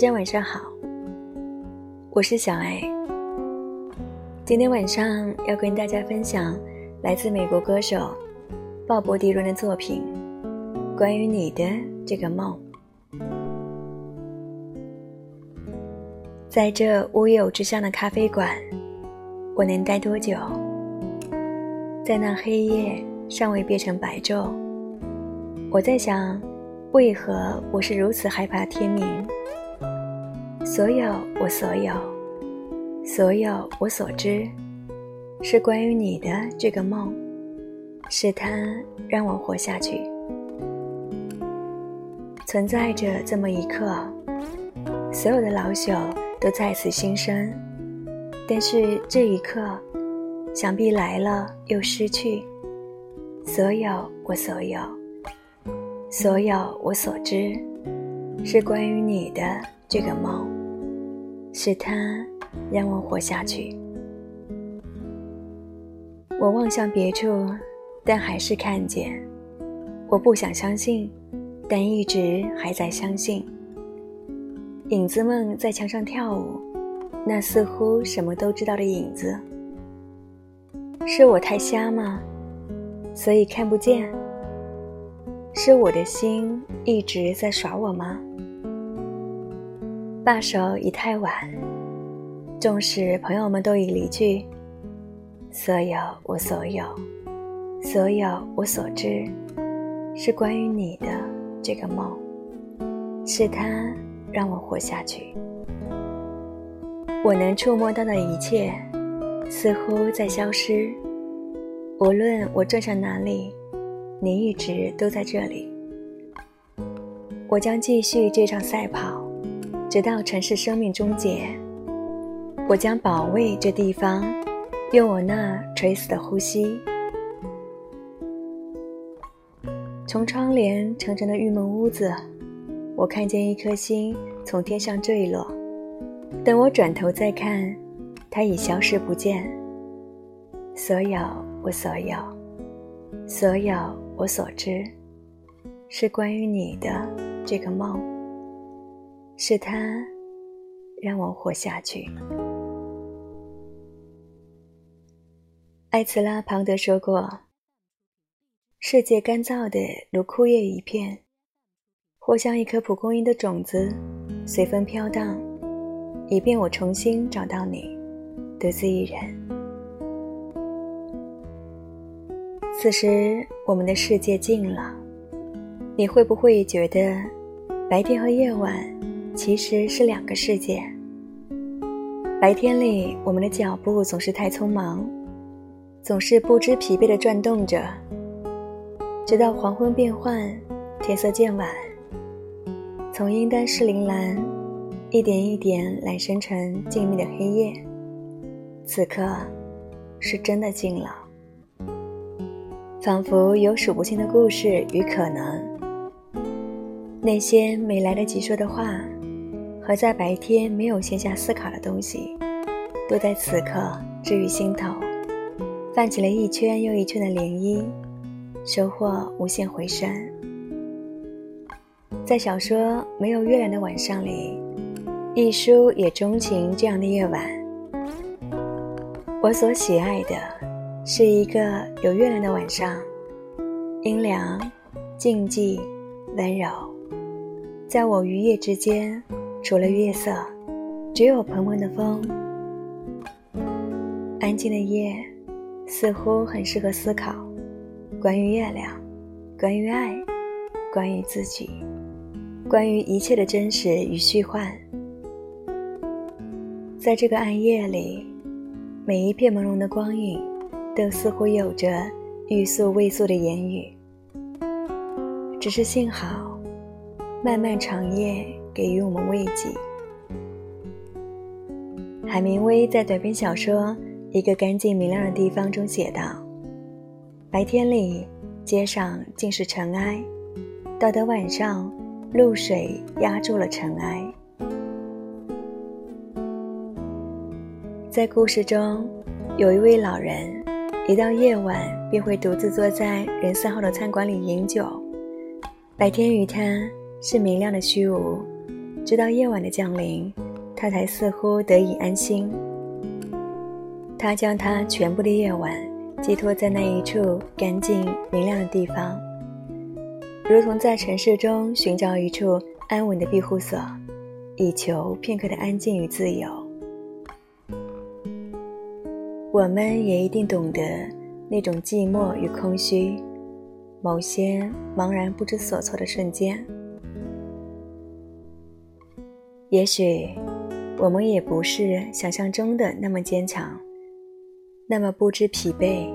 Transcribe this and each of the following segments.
大家晚上好，我是小艾。今天晚上要跟大家分享来自美国歌手鲍勃迪伦的作品《关于你的这个梦》。在这乌有之乡的咖啡馆，我能待多久？在那黑夜尚未变成白昼，我在想，为何我是如此害怕天明？所有我所有，所有我所知，是关于你的这个梦，是它让我活下去。存在着这么一刻，所有的老朽都再次新生，但是这一刻。想必来了又失去，所有我所有，所有我所知，是关于你的这个梦，是他让我活下去。我望向别处，但还是看见。我不想相信，但一直还在相信。影子们在墙上跳舞，那似乎什么都知道的影子。是我太瞎吗？所以看不见？是我的心一直在耍我吗？罢手已太晚，纵使朋友们都已离去，所有我所有，所有我所知，是关于你的这个梦，是它让我活下去。我能触摸到的一切。似乎在消失。无论我转向哪里，你一直都在这里。我将继续这场赛跑，直到城市生命终结。我将保卫这地方，用我那垂死的呼吸。从窗帘层层的郁闷屋子，我看见一颗星从天上坠落。等我转头再看。它已消失不见。所有我所有，所有我所知，是关于你的这个梦。是他让我活下去。艾茨拉·庞德说过：“世界干燥的如枯叶一片，或像一颗蒲公英的种子，随风飘荡，以便我重新找到你。”独自一人。此时，我们的世界静了。你会不会觉得，白天和夜晚其实是两个世界？白天里，我们的脚步总是太匆忙，总是不知疲惫地转动着，直到黄昏变幻，天色渐晚，从阴丹士铃兰一点一点揽生成静谧的黑夜。此刻，是真的静了，仿佛有数不清的故事与可能。那些没来得及说的话，和在白天没有闲暇思考的东西，都在此刻置于心头，泛起了一圈又一圈的涟漪，收获无限回声。在小说《没有月亮的晚上》里，一书也钟情这样的夜晚。我所喜爱的，是一个有月亮的晚上，阴凉、静寂、温柔。在我与夜之间，除了月色，只有蓬蓬的风。安静的夜，似乎很适合思考，关于月亮，关于爱，关于自己，关于一切的真实与虚幻。在这个暗夜里。每一片朦胧的光影，都似乎有着欲速未速的言语。只是幸好，漫漫长夜给予我们慰藉。海明威在短篇小说《一个干净明亮的地方》中写道：“白天里，街上尽是尘埃；到了晚上，露水压住了尘埃。”在故事中，有一位老人，一到夜晚便会独自坐在人散后的餐馆里饮酒。白天与他是明亮的虚无，直到夜晚的降临，他才似乎得以安心。他将他全部的夜晚寄托在那一处干净明亮的地方，如同在城市中寻找一处安稳的庇护所，以求片刻的安静与自由。我们也一定懂得那种寂寞与空虚，某些茫然不知所措的瞬间。也许，我们也不是想象中的那么坚强。那么不知疲惫，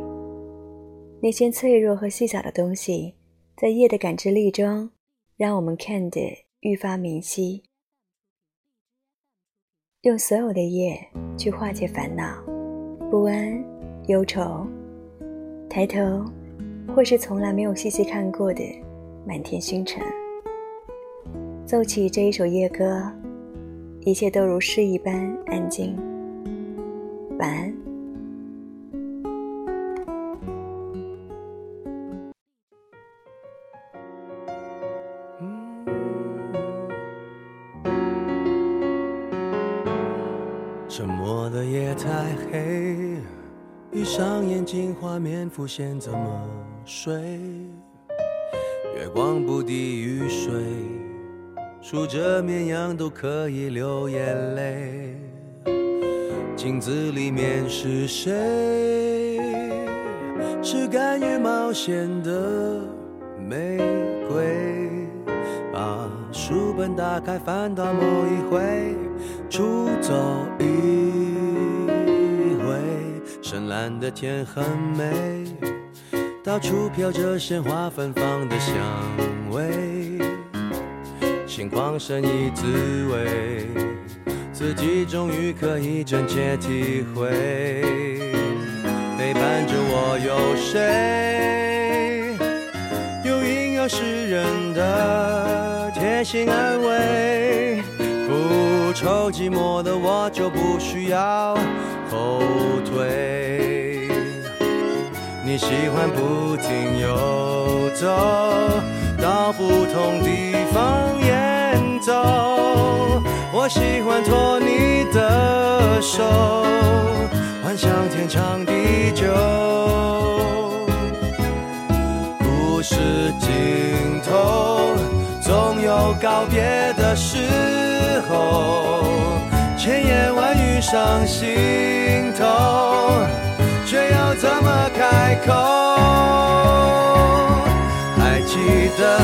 那些脆弱和细小的东西，在夜的感知力中，让我们看得愈发明晰。用所有的夜去化解烦恼、不安、忧愁，抬头，会是从来没有细细看过的满天星辰。奏起这一首夜歌，一切都如诗一般安静。晚安。沉默的夜太黑，闭上眼睛，画面浮现，怎么睡？月光不敌雨水，数着绵羊都可以流眼泪。镜子里面是谁？是甘于冒险的玫瑰。把书本打开，翻到某一回。出走一回，深蓝的天很美，到处飘着鲜花芬芳的香味，心旷神怡滋味，自己终于可以真切体会，陪伴着我有谁？有隐有诗人的贴心安慰。不愁寂寞的我就不需要后退。你喜欢不停游走，到不同地方演走。我喜欢托你的手，幻想天长地久。故事尽头，总有告别的时候。千言万语上心头，却要怎么开口？还记得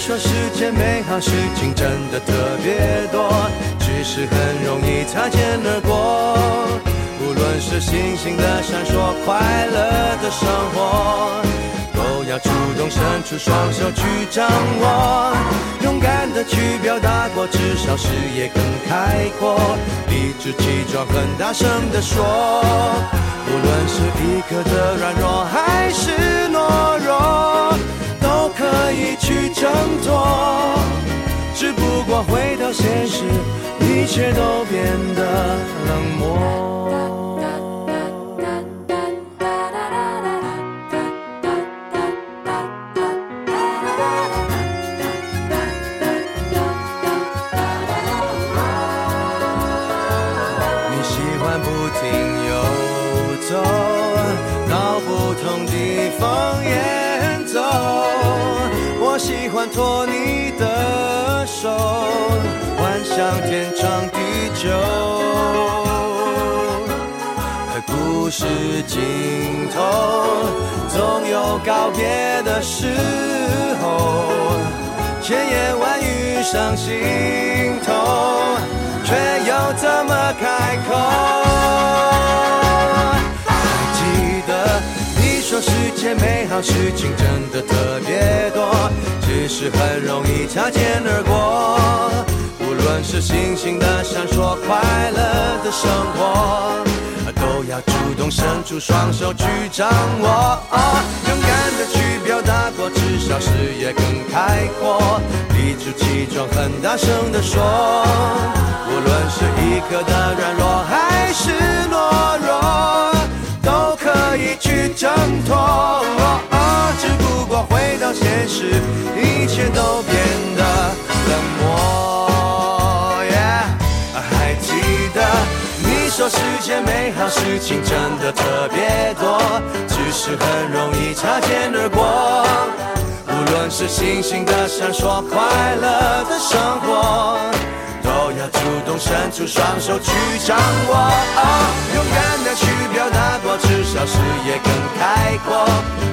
说世间美好事情真的特别多，只是很容易擦肩而过。无论是星星的闪烁，快乐的生活。都要主动伸出双手去掌握，勇敢的去表达过，至少视野更开阔。理直气壮，很大声的说，无论是一刻的软弱还是懦弱，回到现实一切都变得冷漠你喜欢不停游走到不同地方演奏我喜欢做你的手，幻想天长地久。故事尽头，总有告别的时候。千言万语上心头，却又怎么开口？说世界美好事情真的特别多，只是很容易擦肩而过。无论是星星的闪烁，快乐的生活，都要主动伸出双手去掌握。勇敢的去表达过，至少视野更开阔。理直气壮，很大声的说，无论是一刻的软弱还是懦回到现实，一切都变得冷漠。yeah，还记得你说世界美好事情真的特别多，只是很容易擦肩而过。无论是星星的闪烁，快乐的生活，都要主动伸出双手去掌握。勇敢的去。表达过，至少视野更开阔。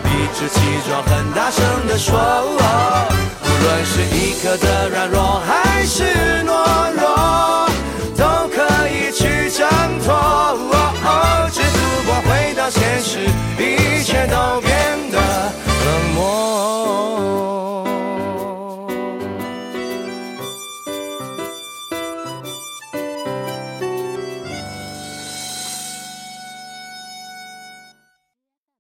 理直气壮，很大声地说，无论是一刻的软弱，还是懦弱。